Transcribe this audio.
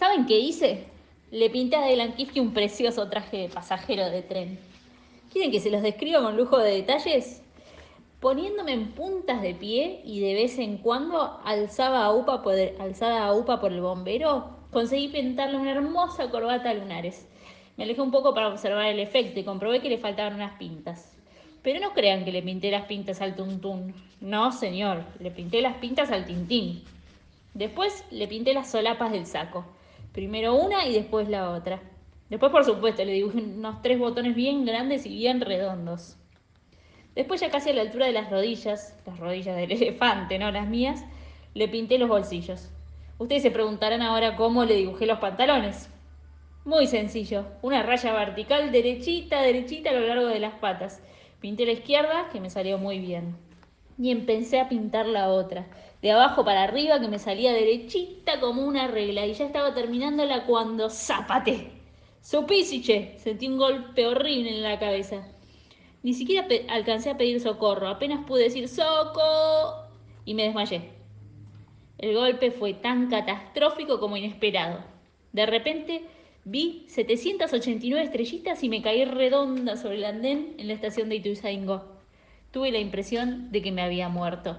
¿Saben qué hice? Le pinté a Dylan un precioso traje de pasajero de tren. ¿Quieren que se los describa con lujo de detalles? Poniéndome en puntas de pie y de vez en cuando alzaba a alzada a upa por el bombero, conseguí pintarle una hermosa corbata a lunares. Me alejé un poco para observar el efecto y comprobé que le faltaban unas pintas. Pero no crean que le pinté las pintas al tuntún. No, señor, le pinté las pintas al tintín. Después le pinté las solapas del saco. Primero una y después la otra. Después, por supuesto, le dibujé unos tres botones bien grandes y bien redondos. Después, ya casi a la altura de las rodillas, las rodillas del elefante, no las mías, le pinté los bolsillos. Ustedes se preguntarán ahora cómo le dibujé los pantalones. Muy sencillo, una raya vertical derechita, derechita a lo largo de las patas. Pinté la izquierda, que me salió muy bien. Y empecé a pintar la otra, de abajo para arriba, que me salía derechita como una regla. Y ya estaba terminándola cuando zapaté. Supísiche, sentí un golpe horrible en la cabeza. Ni siquiera alcancé a pedir socorro, apenas pude decir ¡Soco! y me desmayé. El golpe fue tan catastrófico como inesperado. De repente Vi 789 estrellitas y me caí redonda sobre el andén en la estación de Ituzaingó. Tuve la impresión de que me había muerto.